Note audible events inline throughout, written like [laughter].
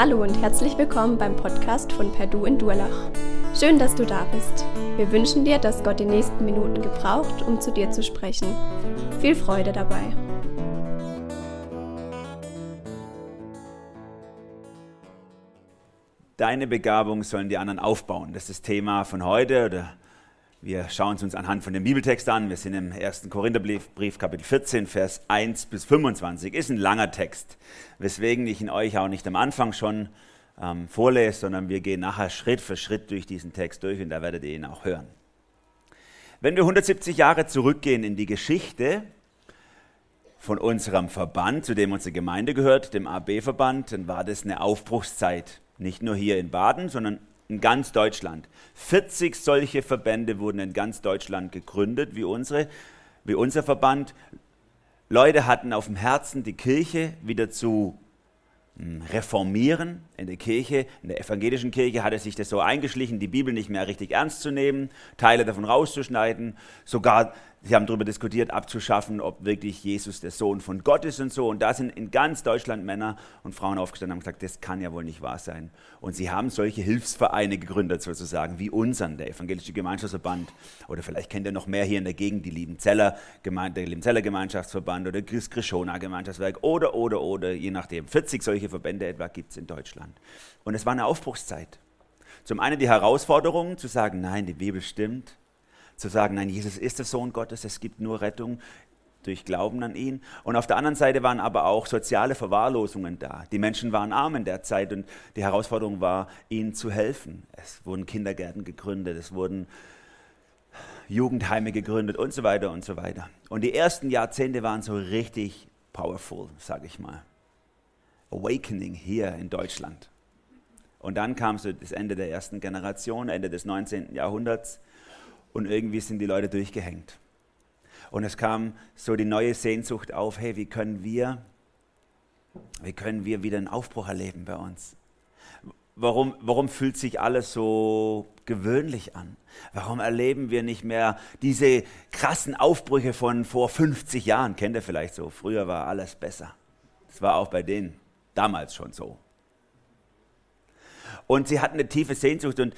Hallo und herzlich willkommen beim Podcast von Perdu in Durlach. Schön, dass du da bist. Wir wünschen dir, dass Gott die nächsten Minuten gebraucht, um zu dir zu sprechen. Viel Freude dabei. Deine Begabung sollen die anderen aufbauen. Das ist das Thema von heute oder wir schauen es uns anhand von dem Bibeltext an. Wir sind im 1. Korintherbrief, Brief, Kapitel 14, Vers 1 bis 25. Ist ein langer Text, weswegen ich ihn euch auch nicht am Anfang schon ähm, vorlese, sondern wir gehen nachher Schritt für Schritt durch diesen Text durch und da werdet ihr ihn auch hören. Wenn wir 170 Jahre zurückgehen in die Geschichte von unserem Verband, zu dem unsere Gemeinde gehört, dem AB-Verband, dann war das eine Aufbruchszeit. Nicht nur hier in Baden, sondern in ganz Deutschland. 40 solche Verbände wurden in ganz Deutschland gegründet, wie, unsere, wie unser Verband. Leute hatten auf dem Herzen, die Kirche wieder zu hm, reformieren. In der Kirche, in der evangelischen Kirche hatte sich das so eingeschlichen, die Bibel nicht mehr richtig ernst zu nehmen, Teile davon rauszuschneiden, sogar Sie haben darüber diskutiert, abzuschaffen, ob wirklich Jesus der Sohn von Gott ist und so. Und da sind in ganz Deutschland Männer und Frauen aufgestanden und haben gesagt, das kann ja wohl nicht wahr sein. Und sie haben solche Hilfsvereine gegründet, sozusagen, wie unseren, der Evangelische Gemeinschaftsverband. Oder vielleicht kennt ihr noch mehr hier in der Gegend, die Liebenzeller, der Liebenzeller Gemeinschaftsverband oder Chris Krishona Gemeinschaftswerk oder, oder, oder, je nachdem. 40 solche Verbände etwa gibt es in Deutschland. Und es war eine Aufbruchszeit. Zum einen die Herausforderung zu sagen, nein, die Bibel stimmt zu sagen, nein, Jesus ist der Sohn Gottes, es gibt nur Rettung durch Glauben an ihn. Und auf der anderen Seite waren aber auch soziale Verwahrlosungen da. Die Menschen waren arm in der Zeit und die Herausforderung war, ihnen zu helfen. Es wurden Kindergärten gegründet, es wurden Jugendheime gegründet und so weiter und so weiter. Und die ersten Jahrzehnte waren so richtig powerful, sage ich mal. Awakening hier in Deutschland. Und dann kam so das Ende der ersten Generation, Ende des 19. Jahrhunderts und irgendwie sind die Leute durchgehängt. Und es kam so die neue Sehnsucht auf, hey, wie können wir, wie können wir wieder einen Aufbruch erleben bei uns? Warum, warum fühlt sich alles so gewöhnlich an? Warum erleben wir nicht mehr diese krassen Aufbrüche von vor 50 Jahren? Kennt ihr vielleicht so? Früher war alles besser. Das war auch bei denen damals schon so. Und sie hatten eine tiefe Sehnsucht und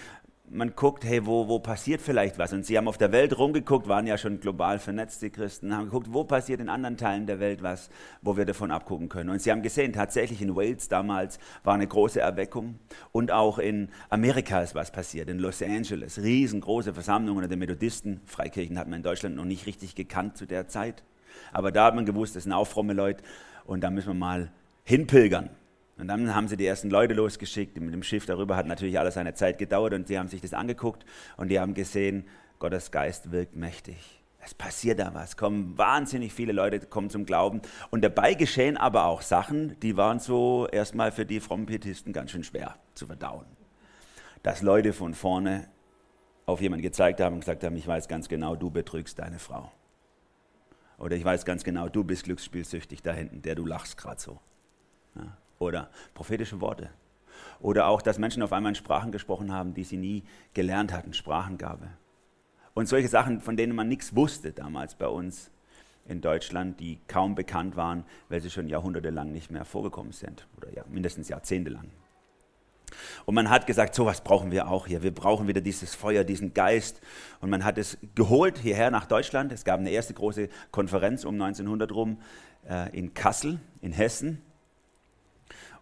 man guckt, hey, wo, wo passiert vielleicht was? Und sie haben auf der Welt rumgeguckt, waren ja schon global vernetzt, die Christen, haben geguckt, wo passiert in anderen Teilen der Welt was, wo wir davon abgucken können. Und sie haben gesehen, tatsächlich in Wales damals war eine große Erweckung und auch in Amerika ist was passiert, in Los Angeles, riesengroße Versammlungen der Methodisten. Freikirchen hat man in Deutschland noch nicht richtig gekannt zu der Zeit. Aber da hat man gewusst, das sind auch fromme Leute und da müssen wir mal hinpilgern. Und dann haben sie die ersten Leute losgeschickt mit dem Schiff darüber, hat natürlich alles seine Zeit gedauert und sie haben sich das angeguckt und die haben gesehen, Gottes Geist wirkt mächtig. Es passiert da was, kommen wahnsinnig viele Leute kommen zum Glauben und dabei geschehen aber auch Sachen, die waren so erstmal für die frommen Pietisten ganz schön schwer zu verdauen. Dass Leute von vorne auf jemanden gezeigt haben und gesagt haben, ich weiß ganz genau, du betrügst deine Frau. Oder ich weiß ganz genau, du bist glücksspielsüchtig da hinten, der du lachst gerade so. Ja oder prophetische Worte. Oder auch, dass Menschen auf einmal in Sprachen gesprochen haben, die sie nie gelernt hatten, Sprachengabe. Und solche Sachen, von denen man nichts wusste damals bei uns in Deutschland, die kaum bekannt waren, weil sie schon jahrhundertelang nicht mehr vorgekommen sind oder ja, mindestens jahrzehntelang. Und man hat gesagt, so was brauchen wir auch hier. Wir brauchen wieder dieses Feuer, diesen Geist. Und man hat es geholt hierher nach Deutschland. Es gab eine erste große Konferenz um 1900 rum äh, in Kassel in Hessen.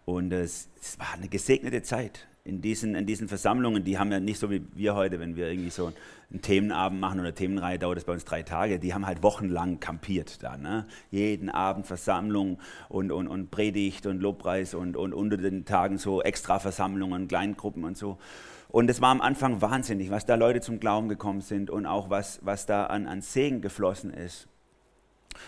Und es, es, war eine gesegnete Zeit in diesen, in diesen Versammlungen. Die haben ja nicht so wie wir heute, wenn wir irgendwie so einen Themenabend machen oder Themenreihe, dauert es bei uns drei Tage. Die haben halt wochenlang kampiert da. Ne? Jeden Abend Versammlung und, und, und Predigt und Lobpreis und, und unter den Tagen so Extra-Versammlungen, Kleingruppen und so. Und es war am Anfang wahnsinnig, was da Leute zum Glauben gekommen sind und auch was, was da an, an Segen geflossen ist.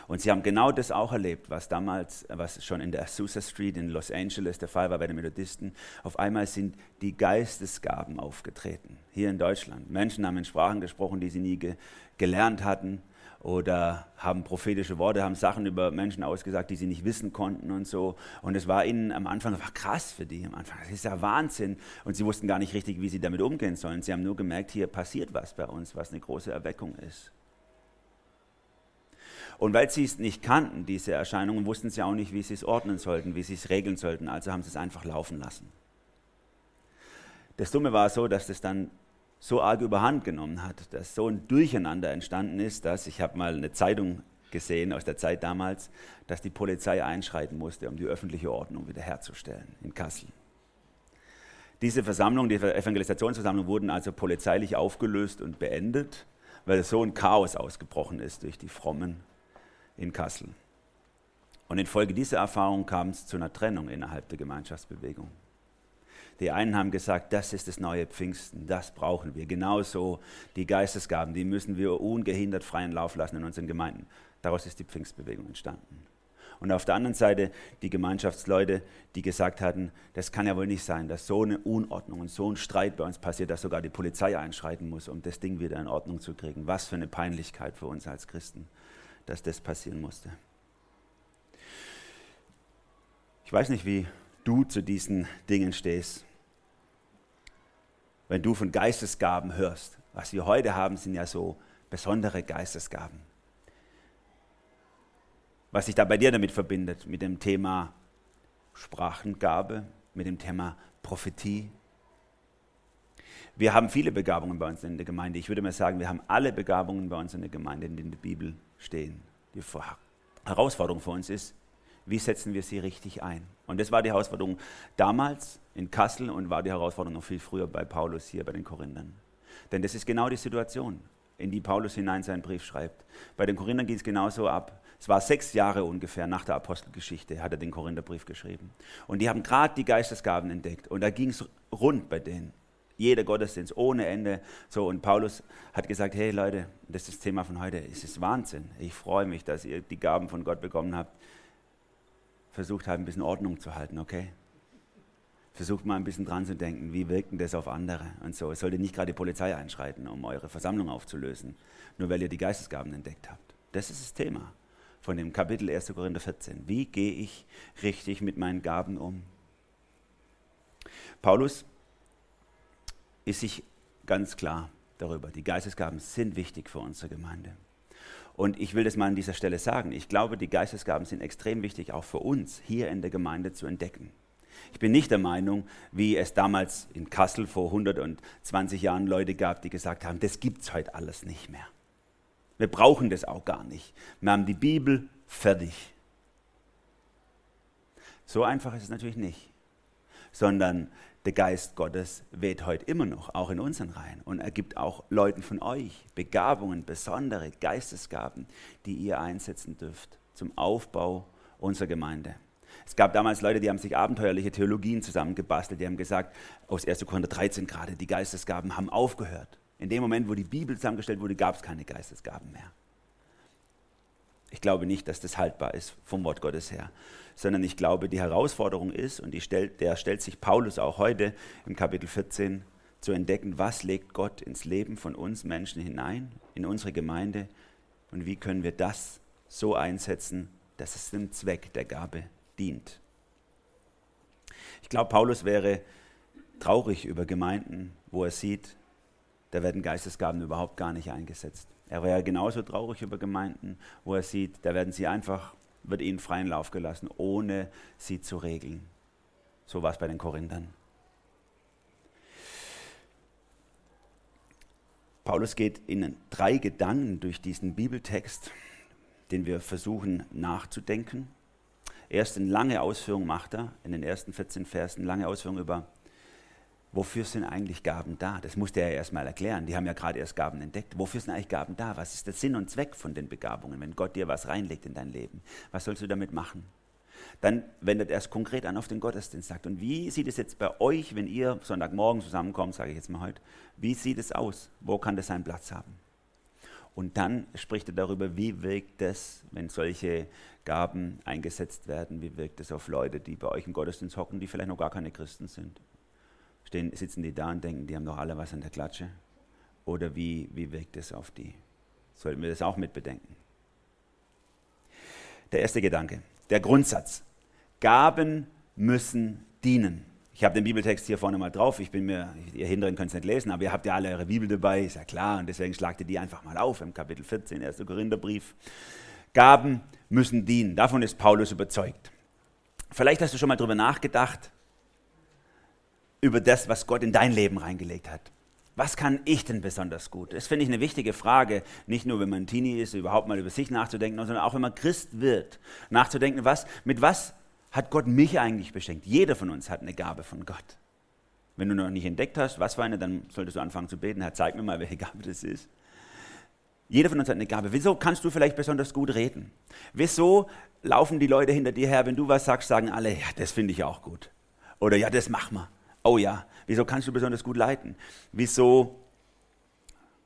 Und sie haben genau das auch erlebt, was damals, was schon in der Azusa Street in Los Angeles der Fall war bei den Methodisten. Auf einmal sind die Geistesgaben aufgetreten, hier in Deutschland. Menschen haben in Sprachen gesprochen, die sie nie ge gelernt hatten oder haben prophetische Worte, haben Sachen über Menschen ausgesagt, die sie nicht wissen konnten und so. Und es war ihnen am Anfang, war krass für die am Anfang. Das ist ja Wahnsinn. Und sie wussten gar nicht richtig, wie sie damit umgehen sollen. Sie haben nur gemerkt, hier passiert was bei uns, was eine große Erweckung ist. Und weil sie es nicht kannten, diese Erscheinungen, wussten sie auch nicht, wie sie es ordnen sollten, wie sie es regeln sollten. Also haben sie es einfach laufen lassen. Das Dumme war so, dass das dann so arg überhand genommen hat, dass so ein Durcheinander entstanden ist, dass ich habe mal eine Zeitung gesehen aus der Zeit damals, dass die Polizei einschreiten musste, um die öffentliche Ordnung wiederherzustellen in Kassel. Diese Versammlung, die Evangelisationsversammlung wurden also polizeilich aufgelöst und beendet, weil so ein Chaos ausgebrochen ist durch die Frommen in Kassel. Und infolge dieser Erfahrung kam es zu einer Trennung innerhalb der Gemeinschaftsbewegung. Die einen haben gesagt, das ist das neue Pfingsten, das brauchen wir. Genauso die Geistesgaben, die müssen wir ungehindert freien Lauf lassen in unseren Gemeinden. Daraus ist die Pfingstbewegung entstanden. Und auf der anderen Seite die Gemeinschaftsleute, die gesagt hatten, das kann ja wohl nicht sein, dass so eine Unordnung und so ein Streit bei uns passiert, dass sogar die Polizei einschreiten muss, um das Ding wieder in Ordnung zu kriegen. Was für eine Peinlichkeit für uns als Christen, dass das passieren musste. Ich weiß nicht, wie du zu diesen Dingen stehst. Wenn du von Geistesgaben hörst, was wir heute haben, sind ja so besondere Geistesgaben was sich da bei dir damit verbindet, mit dem Thema Sprachengabe, mit dem Thema Prophetie. Wir haben viele Begabungen bei uns in der Gemeinde. Ich würde mal sagen, wir haben alle Begabungen bei uns in der Gemeinde, in der Bibel stehen. Die Herausforderung für uns ist, wie setzen wir sie richtig ein? Und das war die Herausforderung damals in Kassel und war die Herausforderung noch viel früher bei Paulus hier bei den Korinthern. Denn das ist genau die Situation, in die Paulus hinein seinen Brief schreibt. Bei den Korinthern geht es genauso ab. Es war sechs Jahre ungefähr nach der Apostelgeschichte, hat er den Korintherbrief geschrieben. Und die haben gerade die Geistesgaben entdeckt. Und da ging es rund bei denen. Jeder Gottesdienst ohne Ende. So, und Paulus hat gesagt: Hey Leute, das ist das Thema von heute. Es ist Wahnsinn. Ich freue mich, dass ihr die Gaben von Gott bekommen habt. Versucht halt ein bisschen Ordnung zu halten, okay? Versucht mal ein bisschen dran zu denken, wie wirkt das auf andere und so. Es sollte nicht gerade die Polizei einschreiten, um eure Versammlung aufzulösen, nur weil ihr die Geistesgaben entdeckt habt. Das ist das Thema von dem Kapitel 1. Korinther 14. Wie gehe ich richtig mit meinen Gaben um? Paulus ist sich ganz klar darüber, die Geistesgaben sind wichtig für unsere Gemeinde. Und ich will das mal an dieser Stelle sagen. Ich glaube, die Geistesgaben sind extrem wichtig, auch für uns hier in der Gemeinde zu entdecken. Ich bin nicht der Meinung, wie es damals in Kassel vor 120 Jahren Leute gab, die gesagt haben, das gibt es heute alles nicht mehr. Wir brauchen das auch gar nicht. Wir haben die Bibel fertig. So einfach ist es natürlich nicht, sondern der Geist Gottes weht heute immer noch, auch in unseren Reihen. Und er gibt auch Leuten von euch Begabungen, besondere Geistesgaben, die ihr einsetzen dürft zum Aufbau unserer Gemeinde. Es gab damals Leute, die haben sich abenteuerliche Theologien zusammengebastelt, die haben gesagt, aus 1. Korinther 13 gerade, die Geistesgaben haben aufgehört. In dem Moment, wo die Bibel zusammengestellt wurde, gab es keine Geistesgaben mehr. Ich glaube nicht, dass das haltbar ist vom Wort Gottes her, sondern ich glaube, die Herausforderung ist, und stellt, der stellt sich Paulus auch heute im Kapitel 14 zu entdecken, was legt Gott ins Leben von uns Menschen hinein, in unsere Gemeinde, und wie können wir das so einsetzen, dass es dem Zweck der Gabe dient. Ich glaube, Paulus wäre traurig über Gemeinden, wo er sieht, da werden Geistesgaben überhaupt gar nicht eingesetzt. Er wäre genauso traurig über Gemeinden, wo er sieht, da werden sie einfach, wird ihnen freien Lauf gelassen, ohne sie zu regeln. So war es bei den Korinthern. Paulus geht in drei Gedanken durch diesen Bibeltext, den wir versuchen nachzudenken. Erst eine lange Ausführung macht er, in den ersten 14 Versen, lange Ausführung über wofür sind eigentlich Gaben da? Das musste er ja erstmal erklären. Die haben ja gerade erst Gaben entdeckt. Wofür sind eigentlich Gaben da? Was ist der Sinn und Zweck von den Begabungen, wenn Gott dir was reinlegt in dein Leben? Was sollst du damit machen? Dann wendet er es konkret an auf den Gottesdienst, sagt, und wie sieht es jetzt bei euch, wenn ihr Sonntagmorgen zusammenkommt, sage ich jetzt mal heute, wie sieht es aus? Wo kann das seinen Platz haben? Und dann spricht er darüber, wie wirkt es, wenn solche Gaben eingesetzt werden, wie wirkt es auf Leute, die bei euch im Gottesdienst hocken, die vielleicht noch gar keine Christen sind stehen, sitzen die da und denken, die haben doch alle was an der Klatsche? Oder wie, wie wirkt es auf die? Sollten wir das auch mit bedenken? Der erste Gedanke, der Grundsatz. Gaben müssen dienen. Ich habe den Bibeltext hier vorne mal drauf. Ich bin mir, ihr Hinteren könnt es nicht lesen, aber ihr habt ja alle eure Bibel dabei, ist ja klar. Und deswegen schlagt ihr die einfach mal auf im Kapitel 14, 1. Korintherbrief. Gaben müssen dienen. Davon ist Paulus überzeugt. Vielleicht hast du schon mal darüber nachgedacht, über das, was Gott in dein Leben reingelegt hat. Was kann ich denn besonders gut? Das finde ich eine wichtige Frage, nicht nur wenn man Teenie ist, überhaupt mal über sich nachzudenken, sondern auch wenn man Christ wird, nachzudenken, was, mit was hat Gott mich eigentlich beschenkt? Jeder von uns hat eine Gabe von Gott. Wenn du noch nicht entdeckt hast, was für eine, dann solltest du anfangen zu beten. Herr, zeig mir mal, welche Gabe das ist. Jeder von uns hat eine Gabe. Wieso kannst du vielleicht besonders gut reden? Wieso laufen die Leute hinter dir her, wenn du was sagst, sagen alle, ja, das finde ich auch gut. Oder ja, das mach mal. Oh ja, wieso kannst du besonders gut leiten? Wieso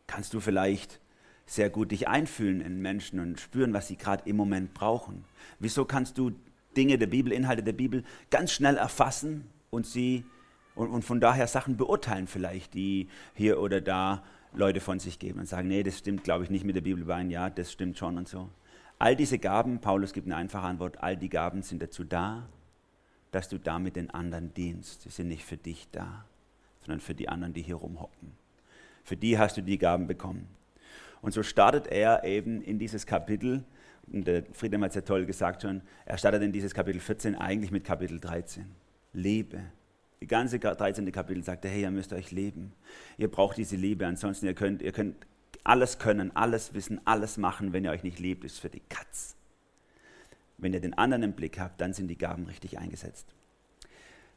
kannst du vielleicht sehr gut dich einfühlen in Menschen und spüren, was sie gerade im Moment brauchen? Wieso kannst du Dinge der Bibel, Inhalte der Bibel ganz schnell erfassen und sie und, und von daher Sachen beurteilen vielleicht, die hier oder da Leute von sich geben und sagen, nee, das stimmt, glaube ich, nicht mit der Bibel überein, ja, das stimmt schon und so. All diese Gaben, Paulus gibt eine einfache Antwort, all die Gaben sind dazu da, dass du damit den anderen dienst. Sie sind nicht für dich da, sondern für die anderen, die hier rumhocken. Für die hast du die Gaben bekommen. Und so startet er eben in dieses Kapitel, und der Friedhelm hat es ja toll gesagt schon, er startet in dieses Kapitel 14 eigentlich mit Kapitel 13. Liebe. Die ganze 13. Kapitel sagt er, hey, ihr müsst euch leben. Ihr braucht diese Liebe, ansonsten ihr könnt, ihr könnt alles können, alles wissen, alles machen, wenn ihr euch nicht liebt, ist für die Katz. Wenn ihr den anderen im Blick habt, dann sind die Gaben richtig eingesetzt.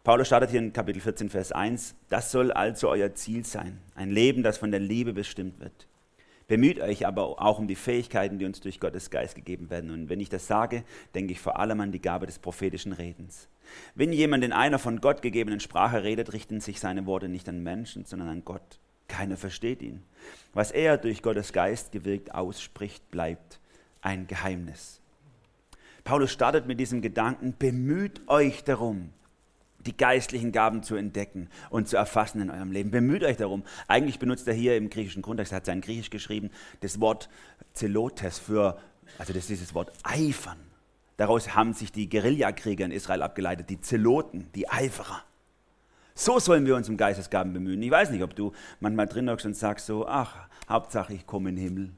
Paulus startet hier in Kapitel 14, Vers 1. Das soll also euer Ziel sein. Ein Leben, das von der Liebe bestimmt wird. Bemüht euch aber auch um die Fähigkeiten, die uns durch Gottes Geist gegeben werden. Und wenn ich das sage, denke ich vor allem an die Gabe des prophetischen Redens. Wenn jemand in einer von Gott gegebenen Sprache redet, richten sich seine Worte nicht an Menschen, sondern an Gott. Keiner versteht ihn. Was er durch Gottes Geist gewirkt ausspricht, bleibt ein Geheimnis. Paulus startet mit diesem Gedanken, bemüht euch darum, die geistlichen Gaben zu entdecken und zu erfassen in eurem Leben. Bemüht euch darum. Eigentlich benutzt er hier im griechischen Grundtext, hat sein Griechisch geschrieben, das Wort Zelotes für, also das ist dieses Wort eifern. Daraus haben sich die Guerillakrieger in Israel abgeleitet, die Zeloten, die Eiferer. So sollen wir uns um Geistesgaben bemühen. Ich weiß nicht, ob du manchmal drin hockst und sagst so, ach, Hauptsache ich komme in den Himmel.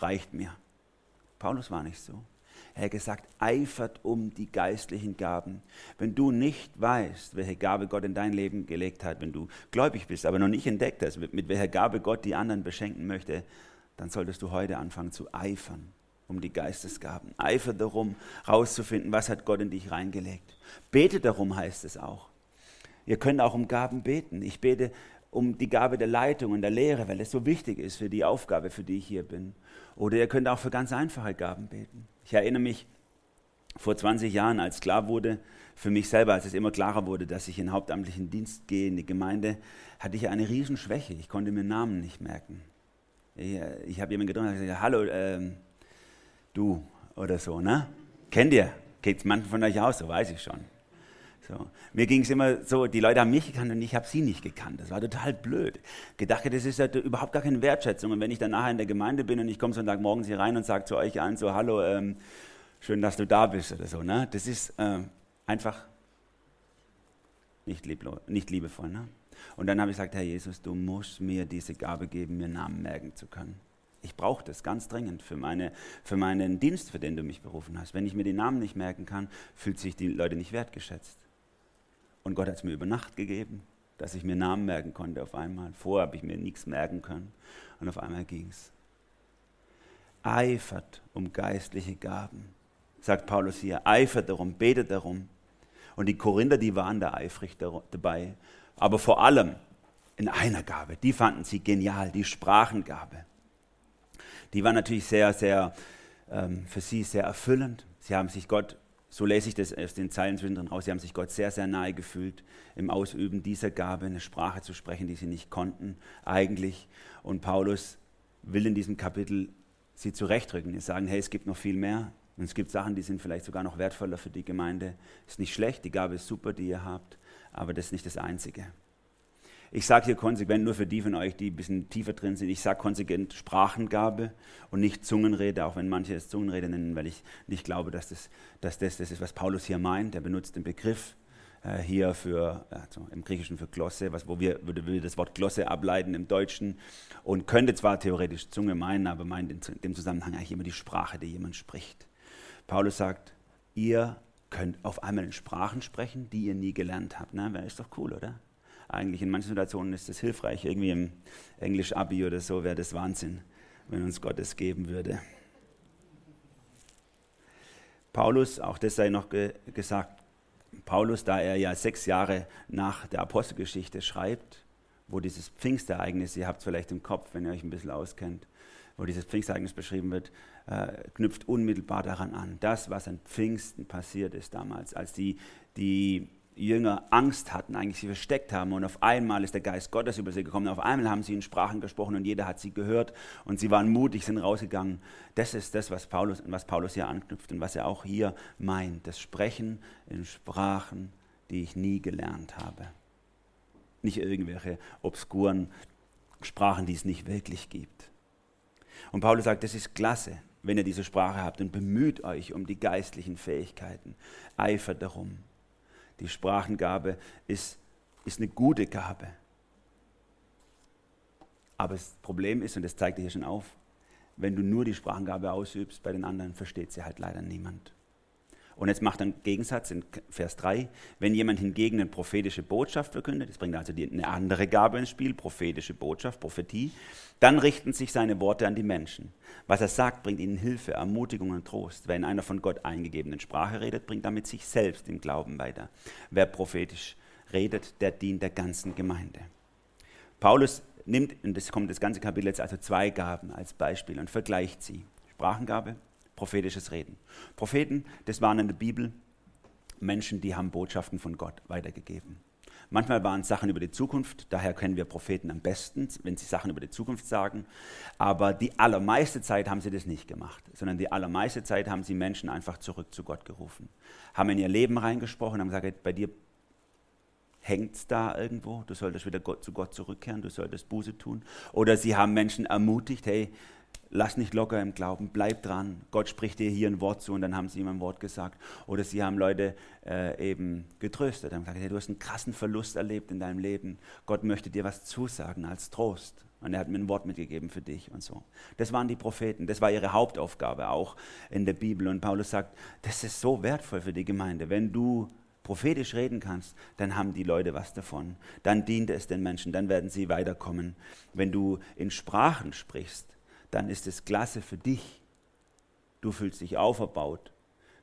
Reicht mir. Paulus war nicht so. Er hat gesagt, eifert um die geistlichen Gaben. Wenn du nicht weißt, welche Gabe Gott in dein Leben gelegt hat, wenn du gläubig bist, aber noch nicht entdeckt hast, mit welcher Gabe Gott die anderen beschenken möchte, dann solltest du heute anfangen zu eifern um die Geistesgaben. Eifer darum, rauszufinden, was hat Gott in dich reingelegt. Bete darum, heißt es auch. Ihr könnt auch um Gaben beten. Ich bete um die Gabe der Leitung und der Lehre, weil es so wichtig ist für die Aufgabe, für die ich hier bin. Oder ihr könnt auch für ganz einfache Gaben beten. Ich erinnere mich, vor 20 Jahren, als klar wurde, für mich selber, als es immer klarer wurde, dass ich in hauptamtlichen Dienst gehe, in die Gemeinde, hatte ich eine Riesenschwäche. Ich konnte mir Namen nicht merken. Ich, äh, ich habe jemanden getroffen und gesagt, hallo, äh, du oder so, ne? Kennt ihr? Geht es manchen von euch aus, so weiß ich schon. So. Mir ging es immer so, die Leute haben mich gekannt und ich habe sie nicht gekannt. Das war total blöd. Gedacht, das ist ja überhaupt gar keine Wertschätzung. Und wenn ich dann nachher in der Gemeinde bin und ich komme Sonntagmorgens hier rein und sage zu euch an, so, hallo, ähm, schön, dass du da bist oder so, ne? das ist ähm, einfach nicht, nicht liebevoll. Ne? Und dann habe ich gesagt, Herr Jesus, du musst mir diese Gabe geben, mir Namen merken zu können. Ich brauche das ganz dringend für, meine, für meinen Dienst, für den du mich berufen hast. Wenn ich mir den Namen nicht merken kann, fühlt sich die Leute nicht wertgeschätzt. Und Gott hat es mir über Nacht gegeben, dass ich mir Namen merken konnte auf einmal. Vorher habe ich mir nichts merken können und auf einmal ging es. Eifert um geistliche Gaben, sagt Paulus hier. Eifert darum, betet darum. Und die Korinther, die waren da eifrig dabei. Aber vor allem in einer Gabe, die fanden sie genial, die Sprachengabe. Die war natürlich sehr, sehr, ähm, für sie sehr erfüllend. Sie haben sich Gott so lese ich das aus den Zeilen zwischendrin raus. Sie haben sich Gott sehr, sehr nahe gefühlt im Ausüben dieser Gabe, eine Sprache zu sprechen, die sie nicht konnten eigentlich. Und Paulus will in diesem Kapitel sie zurechtrücken. Sie sagen, hey, es gibt noch viel mehr. Und es gibt Sachen, die sind vielleicht sogar noch wertvoller für die Gemeinde. Ist nicht schlecht, die Gabe ist super, die ihr habt, aber das ist nicht das Einzige. Ich sage hier konsequent nur für die von euch, die ein bisschen tiefer drin sind, ich sage konsequent Sprachengabe und nicht Zungenrede, auch wenn manche es Zungenrede nennen, weil ich nicht glaube, dass das, dass das, das ist, was Paulus hier meint. Er benutzt den Begriff äh, hier für, also im Griechischen für Glosse, was, wo wir, würde wir das Wort Glosse ableiten im Deutschen und könnte zwar theoretisch Zunge meinen, aber meint in dem Zusammenhang eigentlich immer die Sprache, die jemand spricht. Paulus sagt, ihr könnt auf einmal in Sprachen sprechen, die ihr nie gelernt habt. Na, ist doch cool, oder? Eigentlich in manchen Situationen ist das hilfreich. Irgendwie im Englisch-Abi oder so wäre das Wahnsinn, wenn uns Gott es geben würde. Paulus, auch das sei noch ge gesagt, Paulus, da er ja sechs Jahre nach der Apostelgeschichte schreibt, wo dieses Pfingstereignis, ihr habt es vielleicht im Kopf, wenn ihr euch ein bisschen auskennt, wo dieses Pfingstereignis beschrieben wird, äh, knüpft unmittelbar daran an. Das, was an Pfingsten passiert ist damals, als die, die Jünger Angst hatten, eigentlich sie versteckt haben und auf einmal ist der Geist Gottes über sie gekommen. Auf einmal haben sie in Sprachen gesprochen und jeder hat sie gehört und sie waren mutig, sind rausgegangen. Das ist das, was Paulus, was Paulus hier anknüpft und was er auch hier meint. Das Sprechen in Sprachen, die ich nie gelernt habe. Nicht irgendwelche obskuren Sprachen, die es nicht wirklich gibt. Und Paulus sagt, das ist klasse, wenn ihr diese Sprache habt und bemüht euch um die geistlichen Fähigkeiten. Eifert darum. Die Sprachengabe ist, ist eine gute Gabe. Aber das Problem ist, und das zeigt er hier schon auf, wenn du nur die Sprachengabe ausübst, bei den anderen versteht sie halt leider niemand. Und jetzt macht er einen Gegensatz in Vers 3. Wenn jemand hingegen eine prophetische Botschaft verkündet, das bringt also die, eine andere Gabe ins Spiel, prophetische Botschaft, Prophetie, dann richten sich seine Worte an die Menschen. Was er sagt, bringt ihnen Hilfe, Ermutigung und Trost. Wenn einer von Gott eingegebenen Sprache redet, bringt damit sich selbst im Glauben weiter. Wer prophetisch redet, der dient der ganzen Gemeinde. Paulus nimmt, und das kommt das ganze Kapitel jetzt, also zwei Gaben als Beispiel und vergleicht sie. Sprachengabe, prophetisches Reden. Propheten, das waren in der Bibel Menschen, die haben Botschaften von Gott weitergegeben. Manchmal waren es Sachen über die Zukunft, daher kennen wir Propheten am besten, wenn sie Sachen über die Zukunft sagen. Aber die allermeiste Zeit haben sie das nicht gemacht, sondern die allermeiste Zeit haben sie Menschen einfach zurück zu Gott gerufen. Haben in ihr Leben reingesprochen, haben gesagt, bei dir hängt es da irgendwo, du solltest wieder Gott, zu Gott zurückkehren, du solltest Buße tun. Oder sie haben Menschen ermutigt, hey, lass nicht locker im Glauben, bleib dran. Gott spricht dir hier ein Wort zu und dann haben sie ihm ein Wort gesagt. Oder sie haben Leute äh, eben getröstet, haben gesagt, hey, du hast einen krassen Verlust erlebt in deinem Leben. Gott möchte dir was zusagen als Trost. Und er hat mir ein Wort mitgegeben für dich und so. Das waren die Propheten, das war ihre Hauptaufgabe auch in der Bibel. Und Paulus sagt, das ist so wertvoll für die Gemeinde. Wenn du prophetisch reden kannst, dann haben die Leute was davon. Dann dient es den Menschen, dann werden sie weiterkommen. Wenn du in Sprachen sprichst, dann ist es klasse für dich. Du fühlst dich auferbaut.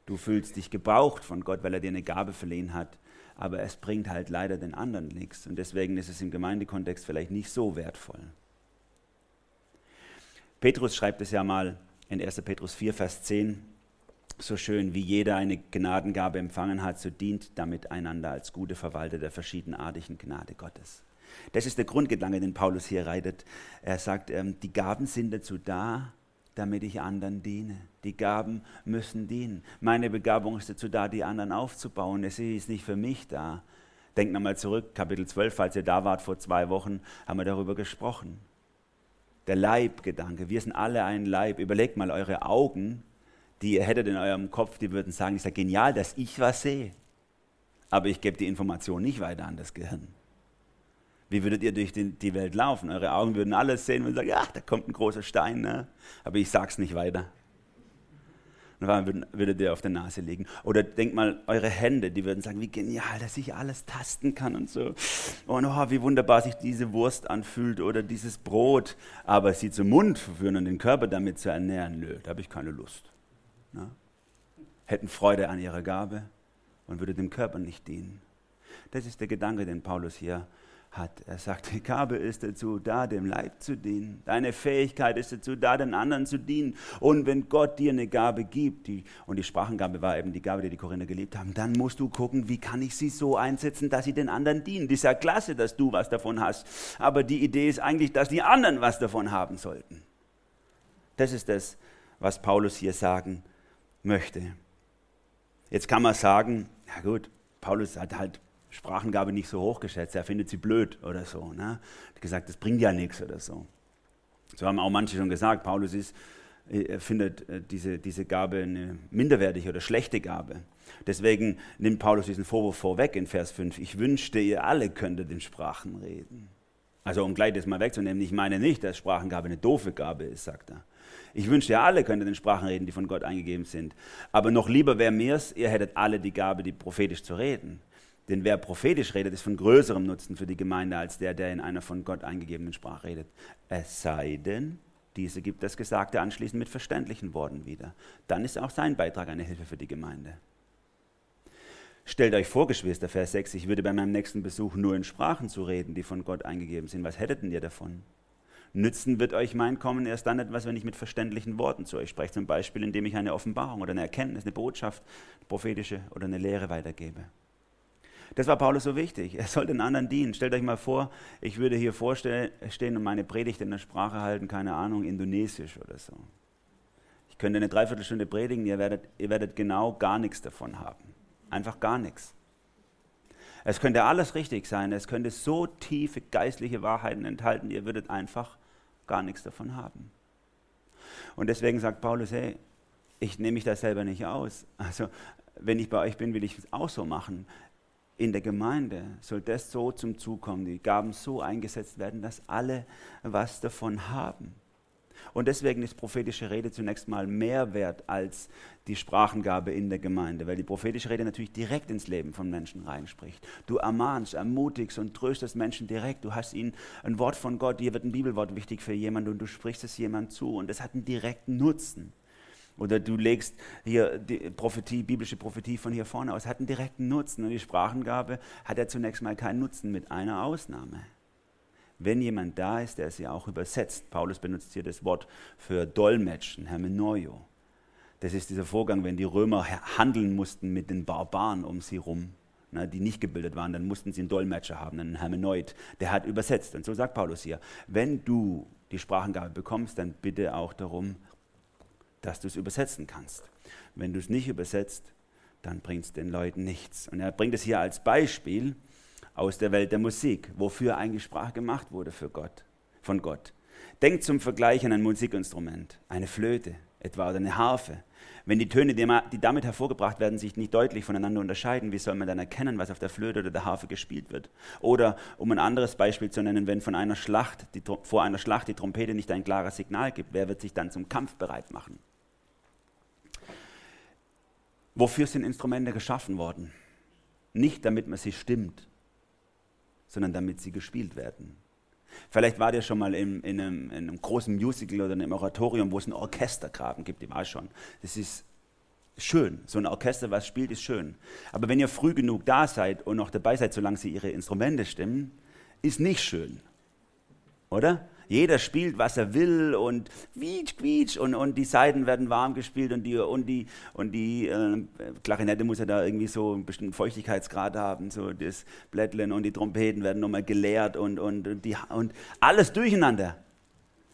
Du fühlst dich gebraucht von Gott, weil er dir eine Gabe verliehen hat. Aber es bringt halt leider den anderen nichts. Und deswegen ist es im Gemeindekontext vielleicht nicht so wertvoll. Petrus schreibt es ja mal in 1. Petrus 4, Vers 10 so schön, wie jeder eine Gnadengabe empfangen hat, so dient damit einander als gute Verwalter der verschiedenartigen Gnade Gottes. Das ist der Grundgedanke, den Paulus hier reitet. Er sagt, ähm, die Gaben sind dazu da, damit ich anderen diene. Die Gaben müssen dienen. Meine Begabung ist dazu da, die anderen aufzubauen. Sie ist nicht für mich da. Denkt nochmal zurück, Kapitel 12, falls ihr da wart vor zwei Wochen, haben wir darüber gesprochen. Der Leibgedanke, wir sind alle ein Leib. Überlegt mal eure Augen, die ihr hättet in eurem Kopf, die würden sagen, ist ja genial, dass ich was sehe. Aber ich gebe die Information nicht weiter an das Gehirn. Wie würdet ihr durch die, Welt laufen? Eure Augen würden alles sehen und sagen, ach, da kommt ein großer Stein, ne? aber ich sag's nicht weiter. Und dann würdet ihr auf der Nase liegen. Oder denkt mal, eure Hände, die würden sagen, wie genial, dass ich alles tasten kann und so. Und oh, wie wunderbar sich diese Wurst anfühlt oder dieses Brot. Aber sie zum Mund verführen und den Körper damit zu ernähren, nö, da habe ich keine Lust. Ne? Hätten Freude an ihrer Gabe und würde dem Körper nicht dienen. Das ist der Gedanke, den Paulus hier hat. Er sagt, die Gabe ist dazu da, dem Leib zu dienen. Deine Fähigkeit ist dazu da, den anderen zu dienen. Und wenn Gott dir eine Gabe gibt, die, und die Sprachengabe war eben die Gabe, die die Korinther geliebt haben, dann musst du gucken, wie kann ich sie so einsetzen, dass sie den anderen dienen. Das ist ja klasse, dass du was davon hast. Aber die Idee ist eigentlich, dass die anderen was davon haben sollten. Das ist das, was Paulus hier sagen möchte. Jetzt kann man sagen, ja gut, Paulus hat halt Sprachengabe nicht so hochgeschätzt, er findet sie blöd oder so. Ne? Hat gesagt, das bringt ja nichts oder so. So haben auch manche schon gesagt, Paulus ist, er findet äh, diese, diese Gabe eine minderwertige oder schlechte Gabe. Deswegen nimmt Paulus diesen Vorwurf vorweg in Vers 5. Ich wünschte, ihr alle könntet in Sprachen reden. Also um gleich das mal wegzunehmen, ich meine nicht, dass Sprachengabe eine doofe Gabe ist, sagt er. Ich wünschte, ihr alle könntet in Sprachen reden, die von Gott eingegeben sind. Aber noch lieber wäre mir's, ihr hättet alle die Gabe, die prophetisch zu reden Denn wer prophetisch redet, ist von größerem Nutzen für die Gemeinde als der, der in einer von Gott eingegebenen Sprache redet. Es sei denn, diese gibt das Gesagte anschließend mit verständlichen Worten wieder. Dann ist auch sein Beitrag eine Hilfe für die Gemeinde. Stellt euch vor, Geschwister, Vers 6, ich würde bei meinem nächsten Besuch nur in Sprachen zu reden, die von Gott eingegeben sind. Was hättet ihr davon? Nützen wird euch mein Kommen erst dann etwas, wenn ich mit verständlichen Worten zu euch spreche. Zum Beispiel, indem ich eine Offenbarung oder eine Erkenntnis, eine Botschaft, eine prophetische oder eine Lehre weitergebe. Das war Paulus so wichtig. Er soll den anderen dienen. Stellt euch mal vor, ich würde hier vorstehen und meine Predigt in der Sprache halten, keine Ahnung, Indonesisch oder so. Ich könnte eine Dreiviertelstunde predigen, ihr werdet, ihr werdet genau gar nichts davon haben. Einfach gar nichts. Es könnte alles richtig sein, es könnte so tiefe geistliche Wahrheiten enthalten, ihr würdet einfach gar nichts davon haben. Und deswegen sagt Paulus, hey, ich nehme mich da selber nicht aus. Also wenn ich bei euch bin, will ich es auch so machen. In der Gemeinde soll das so zum Zug kommen, die Gaben so eingesetzt werden, dass alle was davon haben. Und deswegen ist prophetische Rede zunächst mal mehr wert als die Sprachengabe in der Gemeinde, weil die prophetische Rede natürlich direkt ins Leben von Menschen reinspricht. Du ermahnst, ermutigst und tröstest Menschen direkt. Du hast ihnen ein Wort von Gott, hier wird ein Bibelwort wichtig für jemanden und du sprichst es jemand zu und das hat einen direkten Nutzen. Oder du legst hier die Prophetie, biblische Prophetie von hier vorne aus, hat einen direkten Nutzen. Und die Sprachengabe hat ja zunächst mal keinen Nutzen, mit einer Ausnahme wenn jemand da ist, der sie auch übersetzt. Paulus benutzt hier das Wort für Dolmetschen, Hermenoio. Das ist dieser Vorgang, wenn die Römer handeln mussten mit den Barbaren um sie herum, ne, die nicht gebildet waren, dann mussten sie einen Dolmetscher haben, einen Hermenoid, der hat übersetzt. Und so sagt Paulus hier, wenn du die Sprachengabe bekommst, dann bitte auch darum, dass du es übersetzen kannst. Wenn du es nicht übersetzt, dann bringt es den Leuten nichts. Und er bringt es hier als Beispiel, aus der Welt der Musik, wofür eigentlich Sprache gemacht wurde für Gott, von Gott. Denkt zum Vergleich an ein Musikinstrument, eine Flöte etwa oder eine Harfe. Wenn die Töne, die damit hervorgebracht werden, sich nicht deutlich voneinander unterscheiden, wie soll man dann erkennen, was auf der Flöte oder der Harfe gespielt wird? Oder um ein anderes Beispiel zu nennen, wenn von einer Schlacht, die, vor einer Schlacht die Trompete nicht ein klares Signal gibt, wer wird sich dann zum Kampf bereit machen? Wofür sind Instrumente geschaffen worden? Nicht damit man sie stimmt, sondern damit sie gespielt werden. Vielleicht war ihr schon mal in, in, einem, in, einem, großen Musical oder in einem Oratorium, wo es einen Orchestergraben gibt, die war schon. Das ist schön. So ein Orchester, was spielt, ist schön. Aber wenn ihr früh genug da seid und noch dabei seid, solange sie ihre Instrumente stimmen, ist nicht schön. Oder? Jeder spielt, was er will und quietsch, quietsch und, und die Seiten werden warm gespielt und die, und die, und die äh, Klarinette muss ja da irgendwie so einen bestimmten Feuchtigkeitsgrad haben, so das Blättlen und die Trompeten werden nochmal geleert und, und, und, die, und alles durcheinander.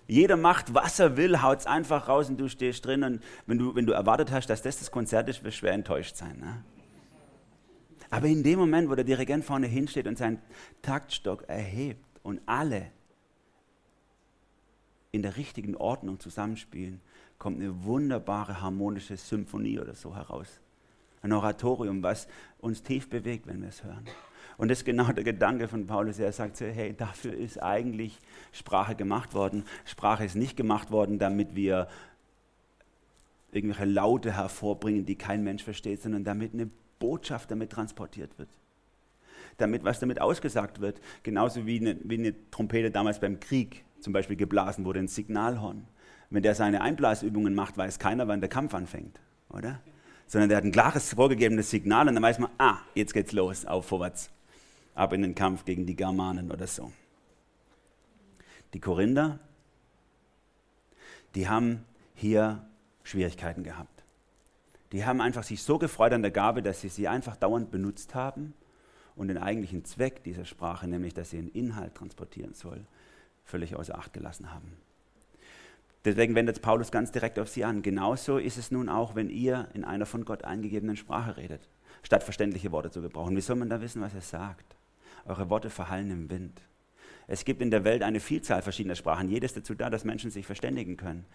Jeder macht, was er will, haut es einfach raus und du stehst drin und wenn du, wenn du erwartet hast, dass das das Konzert ist, wirst du schwer enttäuscht sein. Ne? Aber in dem Moment, wo der Dirigent vorne hinsteht und seinen Taktstock erhebt und alle in der richtigen Ordnung zusammenspielen, kommt eine wunderbare harmonische Symphonie oder so heraus. Ein Oratorium, was uns tief bewegt, wenn wir es hören. Und das ist genau der Gedanke von Paulus. Er sagt hey, dafür ist eigentlich Sprache gemacht worden. Sprache ist nicht gemacht worden, damit wir irgendwelche Laute hervorbringen, die kein Mensch versteht, sondern damit eine Botschaft damit transportiert wird. Damit was damit ausgesagt wird. Genauso wie eine, wie eine Trompete damals beim Krieg zum Beispiel geblasen wurde, ein Signalhorn. Wenn der seine Einblasübungen macht, weiß keiner, wann der Kampf anfängt, oder? Sondern der hat ein klares vorgegebenes Signal und dann weiß man, ah, jetzt geht's los, auf vorwärts, ab in den Kampf gegen die Germanen oder so. Die Korinther, die haben hier Schwierigkeiten gehabt. Die haben einfach sich so gefreut an der Gabe, dass sie sie einfach dauernd benutzt haben und den eigentlichen Zweck dieser Sprache, nämlich dass sie einen Inhalt transportieren soll, völlig außer Acht gelassen haben. Deswegen wendet Paulus ganz direkt auf sie an. Genauso ist es nun auch, wenn ihr in einer von Gott eingegebenen Sprache redet, statt verständliche Worte zu gebrauchen. Wie soll man da wissen, was er sagt? Eure Worte verhallen im Wind. Es gibt in der Welt eine Vielzahl verschiedener Sprachen, jedes dazu da, dass Menschen sich verständigen können.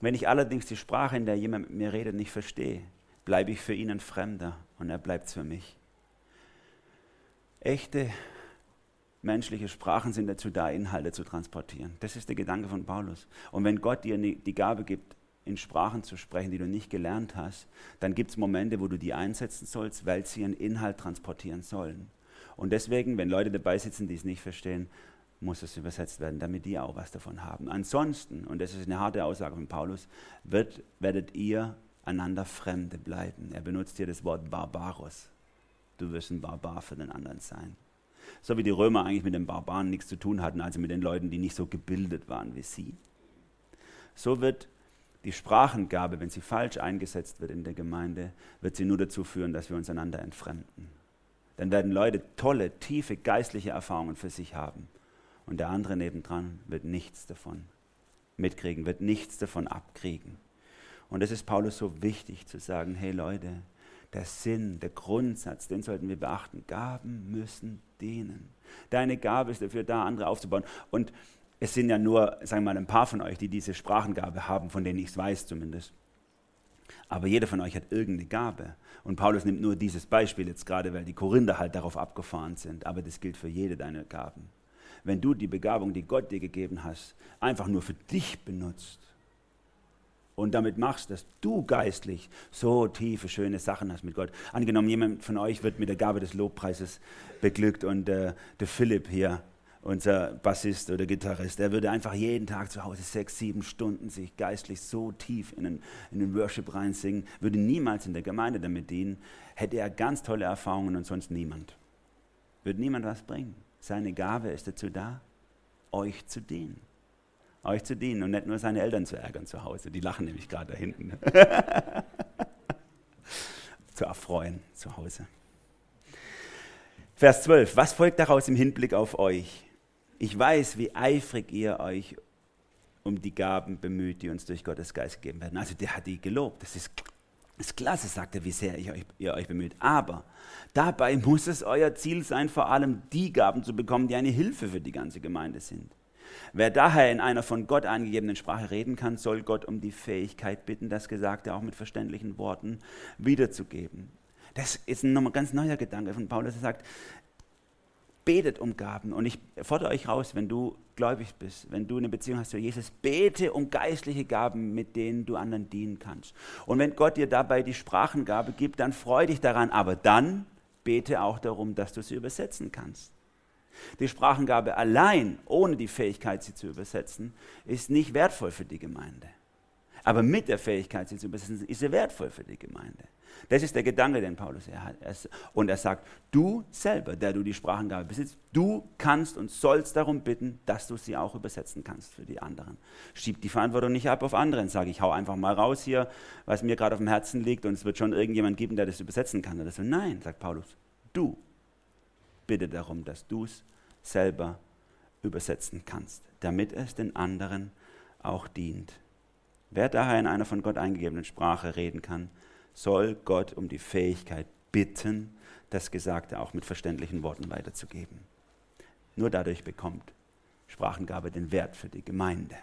Wenn ich allerdings die Sprache, in der jemand mit mir redet, nicht verstehe, bleibe ich für ihn ein Fremder und er bleibt für mich. Echte menschliche Sprachen sind dazu da, Inhalte zu transportieren. Das ist der Gedanke von Paulus. Und wenn Gott dir die Gabe gibt, in Sprachen zu sprechen, die du nicht gelernt hast, dann gibt es Momente, wo du die einsetzen sollst, weil sie einen Inhalt transportieren sollen. Und deswegen, wenn Leute dabei sitzen, die es nicht verstehen, muss es übersetzt werden, damit die auch was davon haben. Ansonsten, und das ist eine harte Aussage von Paulus, wird, werdet ihr einander Fremde bleiben. Er benutzt hier das Wort Barbaros. Du wirst ein Barbar für den anderen sein. So wie die Römer eigentlich mit den Barbaren nichts zu tun hatten, also mit den Leuten, die nicht so gebildet waren wie sie. So wird die Sprachengabe, wenn sie falsch eingesetzt wird in der Gemeinde, wird sie nur dazu führen, dass wir uns einander entfremden. Dann werden Leute tolle, tiefe geistliche Erfahrungen für sich haben. Und der andere nebendran wird nichts davon mitkriegen, wird nichts davon abkriegen. Und es ist Paulus so wichtig zu sagen, hey Leute, der Sinn, der Grundsatz, den sollten wir beachten. Gaben müssen dienen. Deine Gabe ist dafür da, andere aufzubauen. Und es sind ja nur, sagen wir mal, ein paar von euch, die diese Sprachengabe haben, von denen ich es weiß zumindest. Aber jeder von euch hat irgendeine Gabe. Und Paulus nimmt nur dieses Beispiel jetzt gerade, weil die Korinther halt darauf abgefahren sind. Aber das gilt für jede deiner Gaben. Wenn du die Begabung, die Gott dir gegeben hast, einfach nur für dich benutzt, und damit machst, dass du geistlich so tiefe, schöne Sachen hast mit Gott. Angenommen, jemand von euch wird mit der Gabe des Lobpreises beglückt und äh, der Philipp hier, unser Bassist oder Gitarrist, der würde einfach jeden Tag zu Hause sechs, sieben Stunden sich geistlich so tief in den, in den Worship reinsingen, würde niemals in der Gemeinde damit dienen, hätte er ganz tolle Erfahrungen und sonst niemand. Würde niemand was bringen. Seine Gabe ist dazu da, euch zu dienen euch zu dienen und nicht nur seine Eltern zu ärgern zu Hause. Die lachen nämlich gerade da hinten. [laughs] zu erfreuen zu Hause. Vers 12. Was folgt daraus im Hinblick auf euch? Ich weiß, wie eifrig ihr euch um die Gaben bemüht, die uns durch Gottes Geist gegeben werden. Also der hat die gelobt. Das ist, ist klasse, sagt er, wie sehr ich euch, ihr euch bemüht. Aber dabei muss es euer Ziel sein, vor allem die Gaben zu bekommen, die eine Hilfe für die ganze Gemeinde sind. Wer daher in einer von Gott angegebenen Sprache reden kann, soll Gott um die Fähigkeit bitten, das Gesagte auch mit verständlichen Worten wiederzugeben. Das ist ein ganz neuer Gedanke von Paulus. Er sagt, betet um Gaben. Und ich fordere euch raus, wenn du gläubig bist, wenn du eine Beziehung hast zu Jesus, bete um geistliche Gaben, mit denen du anderen dienen kannst. Und wenn Gott dir dabei die Sprachengabe gibt, dann freu dich daran. Aber dann bete auch darum, dass du sie übersetzen kannst. Die Sprachengabe allein, ohne die Fähigkeit, sie zu übersetzen, ist nicht wertvoll für die Gemeinde. Aber mit der Fähigkeit, sie zu übersetzen, ist sie wertvoll für die Gemeinde. Das ist der Gedanke, den Paulus er hat. Und er sagt, du selber, der du die Sprachengabe besitzt, du kannst und sollst darum bitten, dass du sie auch übersetzen kannst für die anderen. Schieb die Verantwortung nicht ab auf anderen. Sage ich, hau einfach mal raus hier, was mir gerade auf dem Herzen liegt und es wird schon irgendjemand geben, der das übersetzen kann. Oder so. Nein, sagt Paulus, du bitte darum, dass du es selber übersetzen kannst, damit es den anderen auch dient. Wer daher in einer von Gott eingegebenen Sprache reden kann, soll Gott um die Fähigkeit bitten, das Gesagte auch mit verständlichen Worten weiterzugeben. Nur dadurch bekommt Sprachengabe den Wert für die Gemeinde.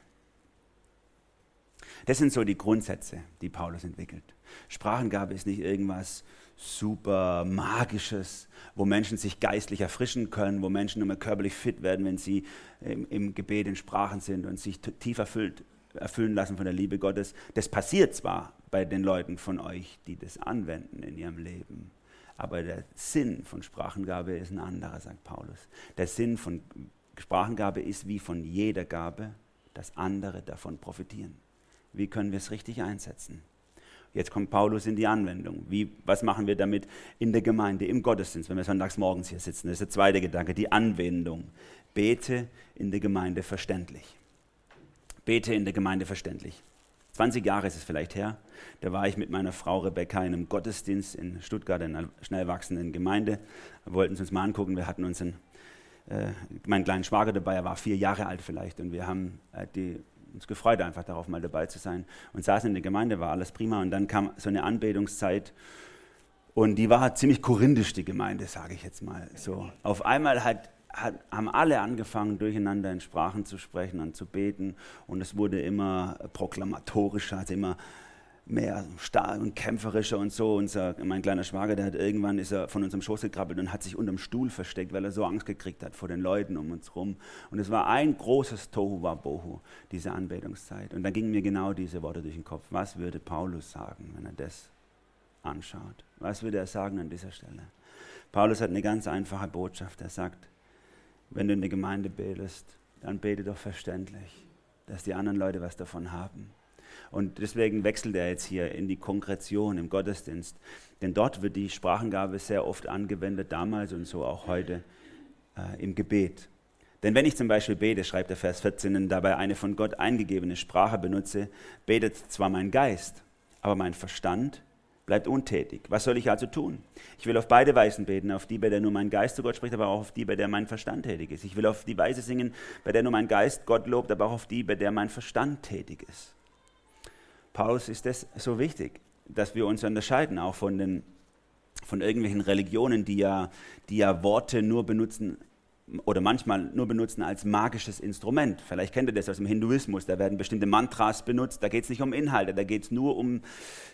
Das sind so die Grundsätze, die Paulus entwickelt. Sprachengabe ist nicht irgendwas super Magisches, wo Menschen sich geistlich erfrischen können, wo Menschen immer körperlich fit werden, wenn sie im, im Gebet in Sprachen sind und sich tief erfüllt, erfüllen lassen von der Liebe Gottes. Das passiert zwar bei den Leuten von euch, die das anwenden in ihrem Leben, aber der Sinn von Sprachengabe ist ein anderer, sagt Paulus. Der Sinn von Sprachengabe ist wie von jeder Gabe, dass andere davon profitieren. Wie können wir es richtig einsetzen? Jetzt kommt Paulus in die Anwendung. Wie, was machen wir damit in der Gemeinde, im Gottesdienst, wenn wir sonntags morgens hier sitzen? Das ist der zweite Gedanke, die Anwendung. Bete in der Gemeinde verständlich. Bete in der Gemeinde verständlich. 20 Jahre ist es vielleicht her. Da war ich mit meiner Frau Rebecca in einem Gottesdienst in Stuttgart, in einer schnell wachsenden Gemeinde. Wir wollten es uns mal angucken. Wir hatten uns einen, äh, meinen kleinen Schwager dabei, er war vier Jahre alt vielleicht. Und wir haben äh, die uns gefreut, einfach darauf mal dabei zu sein. Und saßen in der Gemeinde, war alles prima. Und dann kam so eine Anbetungszeit. Und die war ziemlich korinthisch, die Gemeinde, sage ich jetzt mal. So. Auf einmal hat, hat, haben alle angefangen, durcheinander in Sprachen zu sprechen und zu beten. Und es wurde immer proklamatorischer, also immer mehr stark und kämpferischer und so. Unser, mein kleiner Schwager, der hat irgendwann ist er von unserem Schoß gekrabbelt und hat sich unterm Stuhl versteckt, weil er so Angst gekriegt hat vor den Leuten um uns rum. Und es war ein großes Tohu Wabohu, diese Anbetungszeit. Und da gingen mir genau diese Worte durch den Kopf. Was würde Paulus sagen, wenn er das anschaut? Was würde er sagen an dieser Stelle? Paulus hat eine ganz einfache Botschaft. Er sagt, wenn du in der Gemeinde betest, dann bete doch verständlich, dass die anderen Leute was davon haben. Und deswegen wechselt er jetzt hier in die Konkretion im Gottesdienst. Denn dort wird die Sprachengabe sehr oft angewendet, damals und so auch heute äh, im Gebet. Denn wenn ich zum Beispiel bete, schreibt der Vers 14, und dabei eine von Gott eingegebene Sprache benutze, betet zwar mein Geist, aber mein Verstand bleibt untätig. Was soll ich also tun? Ich will auf beide Weisen beten, auf die, bei der nur mein Geist zu Gott spricht, aber auch auf die, bei der mein Verstand tätig ist. Ich will auf die Weise singen, bei der nur mein Geist Gott lobt, aber auch auf die, bei der mein Verstand tätig ist. Paulus ist es so wichtig, dass wir uns unterscheiden, auch von, den, von irgendwelchen Religionen, die ja, die ja Worte nur benutzen oder manchmal nur benutzen als magisches Instrument. Vielleicht kennt ihr das aus dem Hinduismus, da werden bestimmte Mantras benutzt, da geht es nicht um Inhalte, da geht es nur um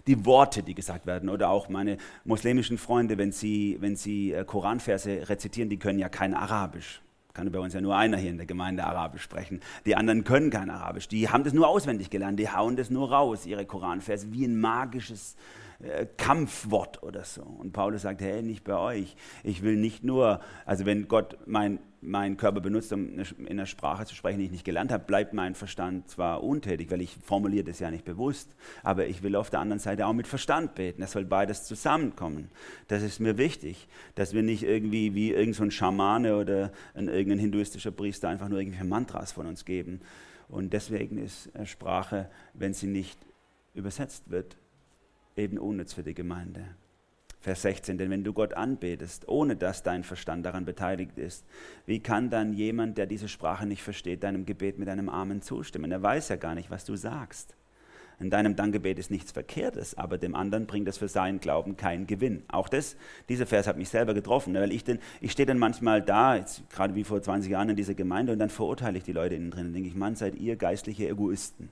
die Worte, die gesagt werden. Oder auch meine muslimischen Freunde, wenn sie, wenn sie äh, Koranverse rezitieren, die können ja kein Arabisch. Kann bei uns ja nur einer hier in der Gemeinde Arabisch sprechen. Die anderen können kein Arabisch. Die haben das nur auswendig gelernt. Die hauen das nur raus, ihre Koranverse, wie ein magisches äh, Kampfwort oder so. Und Paulus sagt, hey, nicht bei euch. Ich will nicht nur, also wenn Gott mein, meinen Körper benutzt, um in einer Sprache zu sprechen, die ich nicht gelernt habe, bleibt mein Verstand zwar untätig, weil ich formuliere das ja nicht bewusst, aber ich will auf der anderen Seite auch mit Verstand beten. Es soll beides zusammenkommen. Das ist mir wichtig, dass wir nicht irgendwie wie irgendein so Schamane oder ein, irgendein hinduistischer Priester einfach nur irgendwelche Mantras von uns geben. Und deswegen ist Sprache, wenn sie nicht übersetzt wird, eben unnütz für die Gemeinde. Vers 16, denn wenn du Gott anbetest, ohne dass dein Verstand daran beteiligt ist, wie kann dann jemand, der diese Sprache nicht versteht, deinem Gebet mit einem Amen zustimmen? Er weiß ja gar nicht, was du sagst. In deinem Dankgebet ist nichts Verkehrtes, aber dem anderen bringt es für seinen Glauben keinen Gewinn. Auch das, dieser Vers hat mich selber getroffen, weil ich, ich stehe dann manchmal da, jetzt gerade wie vor 20 Jahren in dieser Gemeinde, und dann verurteile ich die Leute innen drin und denke ich, Mann, seid ihr geistliche Egoisten.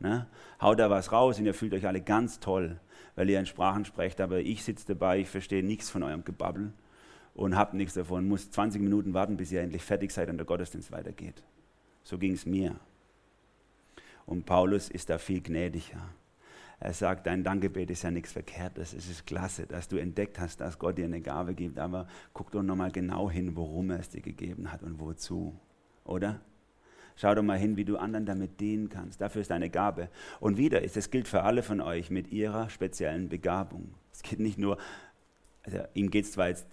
Ne? Haut da was raus und ihr fühlt euch alle ganz toll weil ihr in Sprachen sprecht, aber ich sitze dabei, ich verstehe nichts von eurem Gebabbel und habe nichts davon, muss 20 Minuten warten, bis ihr endlich fertig seid und der Gottesdienst weitergeht. So ging es mir. Und Paulus ist da viel gnädiger. Er sagt, dein Dankgebet ist ja nichts Verkehrtes. Es ist klasse, dass du entdeckt hast, dass Gott dir eine Gabe gibt. Aber guck doch nochmal genau hin, worum er es dir gegeben hat und wozu. Oder? Schau doch mal hin, wie du anderen damit dienen kannst. Dafür ist eine Gabe. Und wieder, es gilt für alle von euch mit ihrer speziellen Begabung. Es geht nicht nur, also ihm geht es zwar jetzt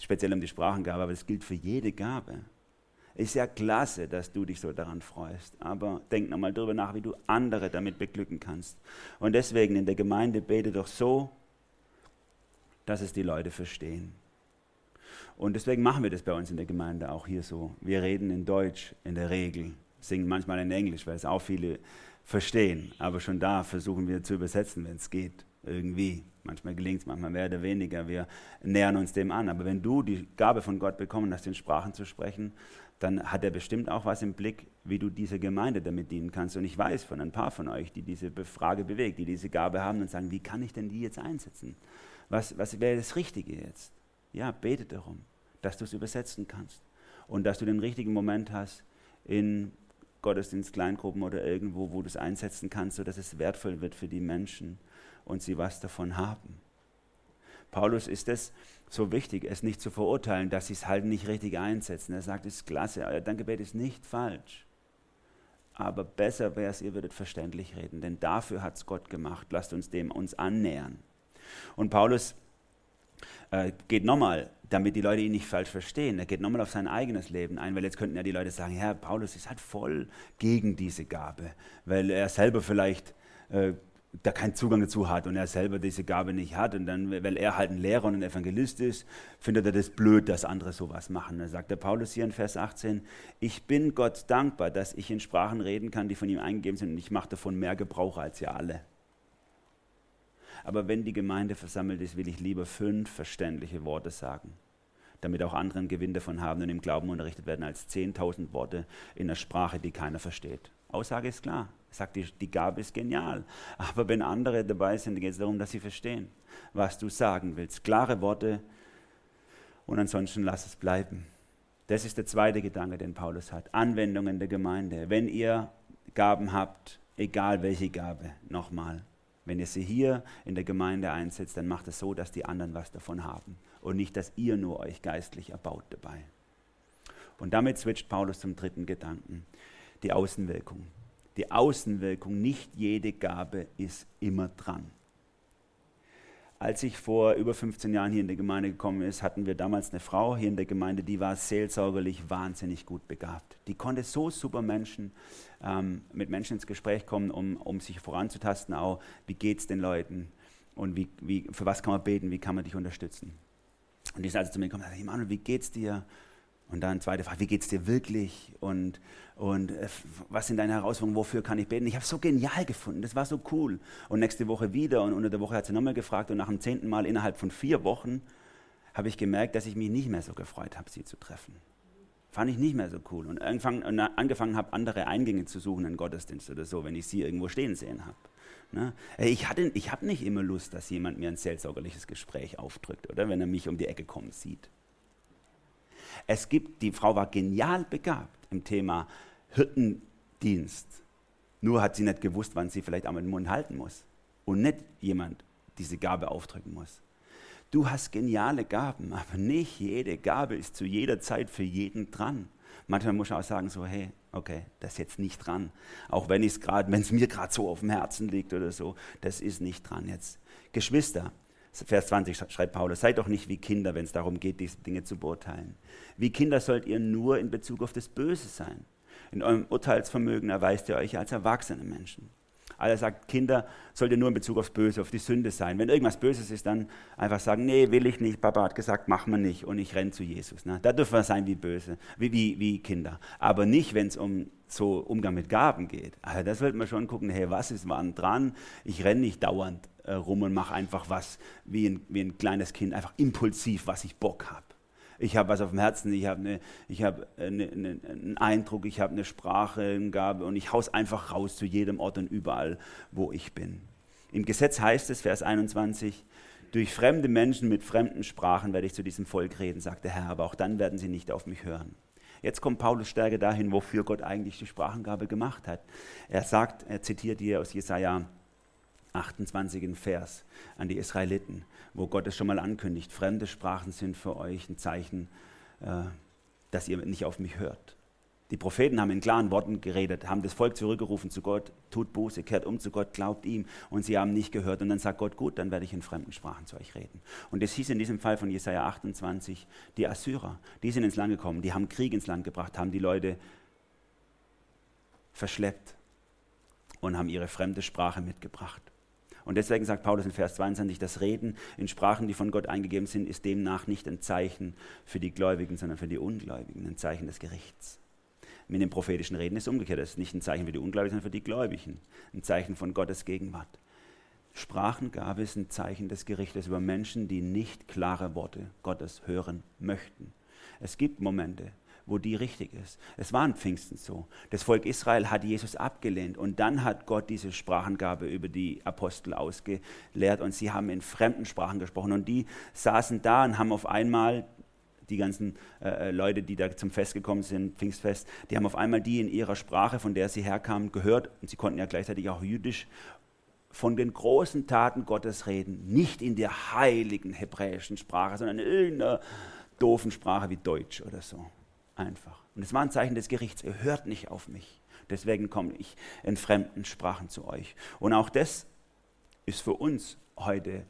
speziell um die Sprachengabe, aber es gilt für jede Gabe. Ist ja klasse, dass du dich so daran freust, aber denk nochmal darüber nach, wie du andere damit beglücken kannst. Und deswegen in der Gemeinde bete doch so, dass es die Leute verstehen. Und deswegen machen wir das bei uns in der Gemeinde auch hier so. Wir reden in Deutsch in der Regel singen manchmal in Englisch, weil es auch viele verstehen. Aber schon da versuchen wir zu übersetzen, wenn es geht. Irgendwie. Manchmal gelingt es, manchmal mehr oder weniger. Wir nähern uns dem an. Aber wenn du die Gabe von Gott bekommen hast, in Sprachen zu sprechen, dann hat er bestimmt auch was im Blick, wie du dieser Gemeinde damit dienen kannst. Und ich weiß von ein paar von euch, die diese Frage bewegt, die diese Gabe haben und sagen, wie kann ich denn die jetzt einsetzen? Was, was wäre das Richtige jetzt? Ja, bete darum, dass du es übersetzen kannst und dass du den richtigen Moment hast in Gottesdienst, Kleingruppen oder irgendwo, wo du es einsetzen kannst, sodass es wertvoll wird für die Menschen und sie was davon haben. Paulus ist es so wichtig, es nicht zu verurteilen, dass sie es halt nicht richtig einsetzen. Er sagt, es ist klasse, euer Dankgebet ist nicht falsch. Aber besser wäre es, ihr würdet verständlich reden, denn dafür hat es Gott gemacht. Lasst uns dem uns annähern. Und Paulus äh, geht nochmal, damit die Leute ihn nicht falsch verstehen, er geht nochmal auf sein eigenes Leben ein, weil jetzt könnten ja die Leute sagen, Herr, Paulus ist halt voll gegen diese Gabe, weil er selber vielleicht äh, da keinen Zugang dazu hat und er selber diese Gabe nicht hat und dann, weil er halt ein Lehrer und ein Evangelist ist, findet er das blöd, dass andere sowas machen. Da sagt der Paulus hier in Vers 18, ich bin Gott dankbar, dass ich in Sprachen reden kann, die von ihm eingegeben sind und ich mache davon mehr Gebrauch als ihr alle. Aber wenn die Gemeinde versammelt ist, will ich lieber fünf verständliche Worte sagen, damit auch andere einen Gewinn davon haben und im Glauben unterrichtet werden, als 10.000 Worte in einer Sprache, die keiner versteht. Aussage ist klar. Sagt, die, die Gabe ist genial. Aber wenn andere dabei sind, geht es darum, dass sie verstehen, was du sagen willst. Klare Worte und ansonsten lass es bleiben. Das ist der zweite Gedanke, den Paulus hat. Anwendungen der Gemeinde. Wenn ihr Gaben habt, egal welche Gabe, nochmal, Wenn ihr sie hier in der Gemeinde einsetzt, dann macht es so, dass die anderen was davon haben und nicht, dass ihr nur euch geistlich erbaut dabei. Und damit switcht Paulus zum dritten Gedanken, die Außenwirkung. Die Außenwirkung, nicht jede Gabe ist immer dran. Als ich vor über 15 Jahren hier in der Gemeinde gekommen ist, hatten wir damals eine Frau hier in der Gemeinde, die war seelsorgerlich wahnsinnig gut begabt. Die konnte so super Menschen, ähm, mit Menschen ins Gespräch kommen, um, um sich voranzutasten, auch wie geht es den Leuten und wie, wie, für was kann man beten, wie kann man dich unterstützen. Und die ist also zu mir gekommen und sagte, Manuel, wie geht's dir? Und dann zweite Frage, wie geht es dir wirklich? Und, und äh, was sind deine Herausforderungen? Wofür kann ich beten? Ich habe es so genial gefunden, das war so cool. Und nächste Woche wieder und unter der Woche hat sie nochmal gefragt und nach dem zehnten Mal innerhalb von vier Wochen habe ich gemerkt, dass ich mich nicht mehr so gefreut habe, sie zu treffen. Fand ich nicht mehr so cool. Und angefangen habe, andere Eingänge zu suchen in Gottesdienst oder so, wenn ich sie irgendwo stehen sehen habe. Ne? Ich, ich habe nicht immer Lust, dass jemand mir ein seelsorgerliches Gespräch aufdrückt, oder wenn er mich um die Ecke kommen sieht. Es gibt, die Frau war genial begabt im Thema Hirtendienst. Nur hat sie nicht gewusst, wann sie vielleicht einmal den Mund halten muss. Und nicht jemand diese Gabe aufdrücken muss. Du hast geniale Gaben, aber nicht jede Gabe ist zu jeder Zeit für jeden dran. Manchmal muss ich auch sagen, so, hey, okay, das ist jetzt nicht dran. Auch wenn es mir gerade so auf dem Herzen liegt oder so, das ist nicht dran jetzt. Geschwister, Vers 20 schreibt Paulus, seid doch nicht wie Kinder, wenn es darum geht, diese Dinge zu beurteilen. Wie Kinder sollt ihr nur in Bezug auf das Böse sein. In eurem Urteilsvermögen erweist ihr euch als erwachsene Menschen. Allah sagt, Kinder sollt ihr nur in Bezug aufs Böse, auf die Sünde sein. Wenn irgendwas Böses ist, dann einfach sagen, nee, will ich nicht, Papa hat gesagt, machen wir nicht und ich renne zu Jesus. Ne? Da dürfen wir sein wie böse, wie, wie, wie Kinder. Aber nicht, wenn es um so Umgang mit Gaben geht. Also das sollte man schon gucken, hey, was ist wann dran? Ich renne nicht dauernd äh, rum und mache einfach was wie ein, wie ein kleines Kind, einfach impulsiv, was ich Bock habe. Ich habe was auf dem Herzen, ich habe eine, hab eine, eine, einen Eindruck, ich habe eine Sprache, eine Gabe und ich haus einfach raus zu jedem Ort und überall, wo ich bin. Im Gesetz heißt es, Vers 21, durch fremde Menschen mit fremden Sprachen werde ich zu diesem Volk reden, sagt der Herr, aber auch dann werden sie nicht auf mich hören. Jetzt kommt Paulus stärker dahin, wofür Gott eigentlich die Sprachengabe gemacht hat. Er sagt, er zitiert hier aus Jesaja 28. Vers an die Israeliten, wo Gott es schon mal ankündigt, fremde Sprachen sind für euch ein Zeichen, äh, dass ihr nicht auf mich hört. Die Propheten haben in klaren Worten geredet, haben das Volk zurückgerufen zu Gott, tut Buße, kehrt um zu Gott, glaubt ihm. Und sie haben nicht gehört. Und dann sagt Gott, gut, dann werde ich in fremden Sprachen zu euch reden. Und das hieß in diesem Fall von Jesaja 28, die Assyrer, die sind ins Land gekommen, die haben Krieg ins Land gebracht, haben die Leute verschleppt und haben ihre fremde Sprache mitgebracht. Und deswegen sagt Paulus in Vers 22, das Reden in Sprachen, die von Gott eingegeben sind, ist demnach nicht ein Zeichen für die Gläubigen, sondern für die Ungläubigen, ein Zeichen des Gerichts. Mit dem prophetischen Reden ist es umgekehrt. Das ist nicht ein Zeichen für die Ungläubigen, sondern für die Gläubigen. Ein Zeichen von Gottes Gegenwart. Sprachengabe ist ein Zeichen des Gerichtes über Menschen, die nicht klare Worte Gottes hören möchten. Es gibt Momente, wo die richtig ist. Es war an Pfingsten so. Das Volk Israel hat Jesus abgelehnt und dann hat Gott diese Sprachengabe über die Apostel ausgelehrt und sie haben in fremden Sprachen gesprochen und die saßen da und haben auf einmal die ganzen äh, äh, Leute, die da zum Fest gekommen sind, Pfingstfest, die haben auf einmal die in ihrer Sprache, von der sie herkamen, gehört und sie konnten ja gleichzeitig auch jüdisch von den großen Taten Gottes reden, nicht in der heiligen hebräischen Sprache, sondern in irgendeiner doofen Sprache wie Deutsch oder so einfach. Und es war ein Zeichen des Gerichts. Ihr hört nicht auf mich. Deswegen komme ich in fremden Sprachen zu euch. Und auch das ist für uns heute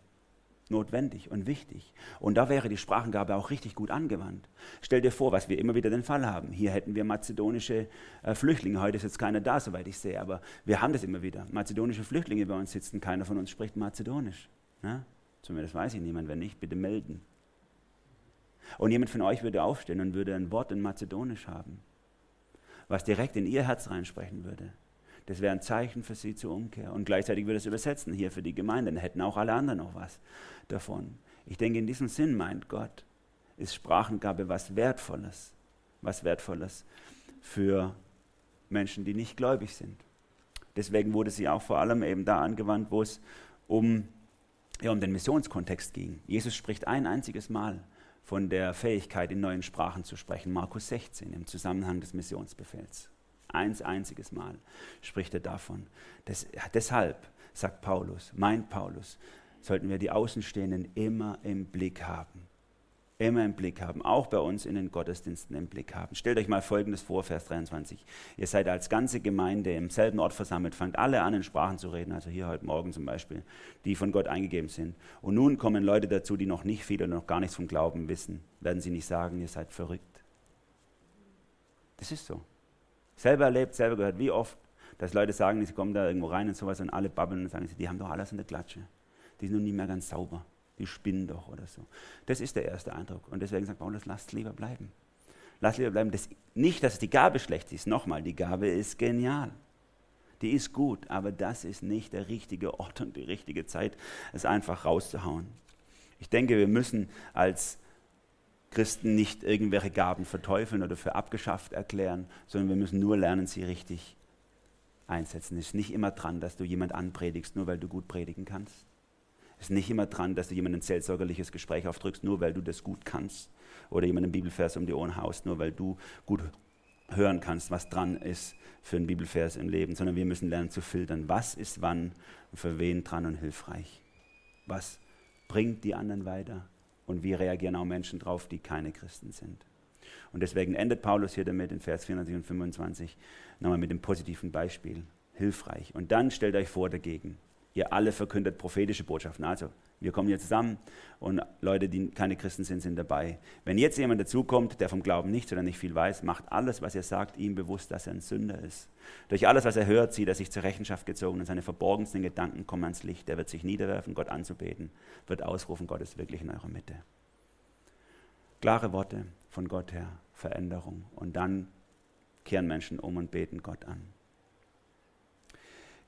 notwendig und wichtig. Und da wäre die Sprachengabe auch richtig gut angewandt. Stell dir vor, was wir immer wieder den Fall haben. Hier hätten wir mazedonische äh, Flüchtlinge. Heute ist jetzt keiner da, soweit ich sehe, aber wir haben das immer wieder. Mazedonische Flüchtlinge bei uns sitzen. Keiner von uns spricht Mazedonisch. Ne? Zumindest weiß ich niemand. Wenn nicht, bitte melden. Und jemand von euch würde aufstehen und würde ein Wort in Mazedonisch haben, was direkt in ihr Herz reinsprechen würde. Das wäre ein Zeichen für sie zur Umkehr. Und gleichzeitig würde es übersetzen hier für die Gemeinde. Dann hätten auch alle anderen noch was davon. Ich denke, in diesem Sinn meint Gott, ist Sprachengabe was Wertvolles. Was Wertvolles für Menschen, die nicht gläubig sind. Deswegen wurde sie auch vor allem eben da angewandt, wo es um, ja, um den Missionskontext ging. Jesus spricht ein einziges Mal von der Fähigkeit, in neuen Sprachen zu sprechen. Markus 16 im Zusammenhang des Missionsbefehls. Eins einziges Mal spricht er davon. Das, deshalb, sagt Paulus, meint Paulus, sollten wir die Außenstehenden immer im Blick haben immer im Blick haben, auch bei uns in den Gottesdiensten im Blick haben. Stellt euch mal Folgendes vor, Vers 23. Ihr seid als ganze Gemeinde im selben Ort versammelt, fangt alle an, in Sprachen zu reden, also hier heute Morgen zum Beispiel, die von Gott eingegeben sind. Und nun kommen Leute dazu, die noch nicht viel oder noch gar nichts vom Glauben wissen. Werden sie nicht sagen, ihr seid verrückt. Das ist so. Selber erlebt, selber gehört, wie oft, dass Leute sagen, sie kommen da irgendwo rein und sowas und alle babbeln und sagen, die haben doch alles in der Klatsche. Die sind noch nie mehr ganz sauber die spinnen doch oder so. Das ist der erste Eindruck. Und deswegen sagt Paulus, lasst lieber bleiben. Lasst lieber bleiben. Das, nicht, dass die Gabe schlecht ist. Nochmal, die Gabe ist genial. Die ist gut, aber das ist nicht der richtige Ort und die richtige Zeit, es einfach rauszuhauen. Ich denke, wir müssen als Christen nicht irgendwelche Gaben verteufeln oder für abgeschafft erklären, sondern wir müssen nur lernen, sie richtig einsetzen. Es ist nicht immer dran, dass du jemand anpredigst, nur weil du gut predigen kannst. Ist nicht immer dran, dass du jemandem ein seelsorgerliches Gespräch aufdrückst, nur weil du das gut kannst. Oder jemandem Bibelvers um die Ohren haust, nur weil du gut hören kannst, was dran ist für einen Bibelvers im Leben. Sondern wir müssen lernen zu filtern, was ist wann und für wen dran und hilfreich. Was bringt die anderen weiter und wie reagieren auch Menschen drauf, die keine Christen sind. Und deswegen endet Paulus hier damit in Vers 24 und 25 nochmal mit dem positiven Beispiel. Hilfreich. Und dann stellt euch vor dagegen, ihr alle verkündet prophetische Botschaften. Also, wir kommen hier zusammen und Leute, die keine Christen sind, sind dabei. Wenn jetzt jemand dazukommt, der vom Glauben nichts oder nicht viel weiß, macht alles, was er sagt, ihm bewusst, dass er ein Sünder ist. Durch alles, was er hört, sieht er sich zur Rechenschaft gezogen und seine verborgensten Gedanken kommen ans Licht. Er wird sich niederwerfen, Gott anzubeten, wird ausrufen, Gott ist wirklich in eurer Mitte. Klare Worte von Gott her, Veränderung. Und dann kehren Menschen um und beten Gott an.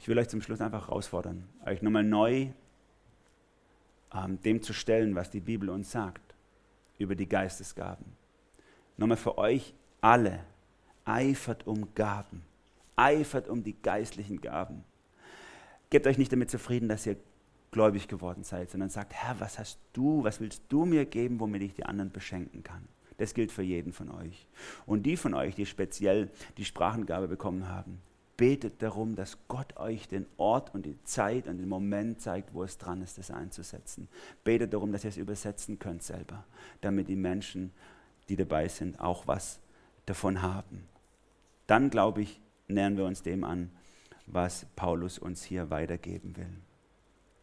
Ich will euch zum Schluss einfach herausfordern, euch nochmal neu ähm, dem zu stellen, was die Bibel uns sagt über die Geistesgaben. Nochmal für euch alle, eifert um Gaben, eifert um die geistlichen Gaben. Gebt euch nicht damit zufrieden, dass ihr gläubig geworden seid, sondern sagt, Herr, was hast du, was willst du mir geben, womit ich die anderen beschenken kann? Das gilt für jeden von euch. Und die von euch, die speziell die Sprachengabe bekommen haben, betet darum, dass Gott euch den Ort und die Zeit und den Moment zeigt, wo es dran ist, das einzusetzen. Betet darum, dass ihr es übersetzen könnt selber, damit die Menschen, die dabei sind, auch was davon haben. Dann, glaube ich, nähern wir uns dem an, was Paulus uns hier weitergeben will.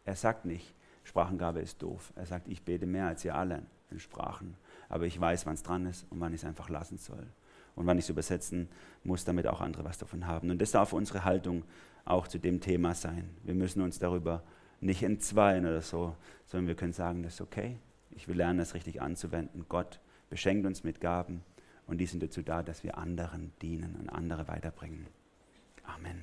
Er sagt nicht, Sprachengabe ist doof. Er sagt, ich bete mehr als ihr alle in Sprachen, aber ich weiß, wann es dran ist und wann ich es einfach lassen soll und wann ich es übersetzen muss, damit auch andere was davon haben. Und das darf unsere Haltung auch zu dem Thema sein. Wir müssen uns darüber nicht entzweien oder so, sondern wir können sagen, das ist okay. Ich will lernen, das richtig anzuwenden. Gott beschenkt uns mit Gaben und die sind dazu da, dass wir anderen dienen und andere weiterbringen. Amen.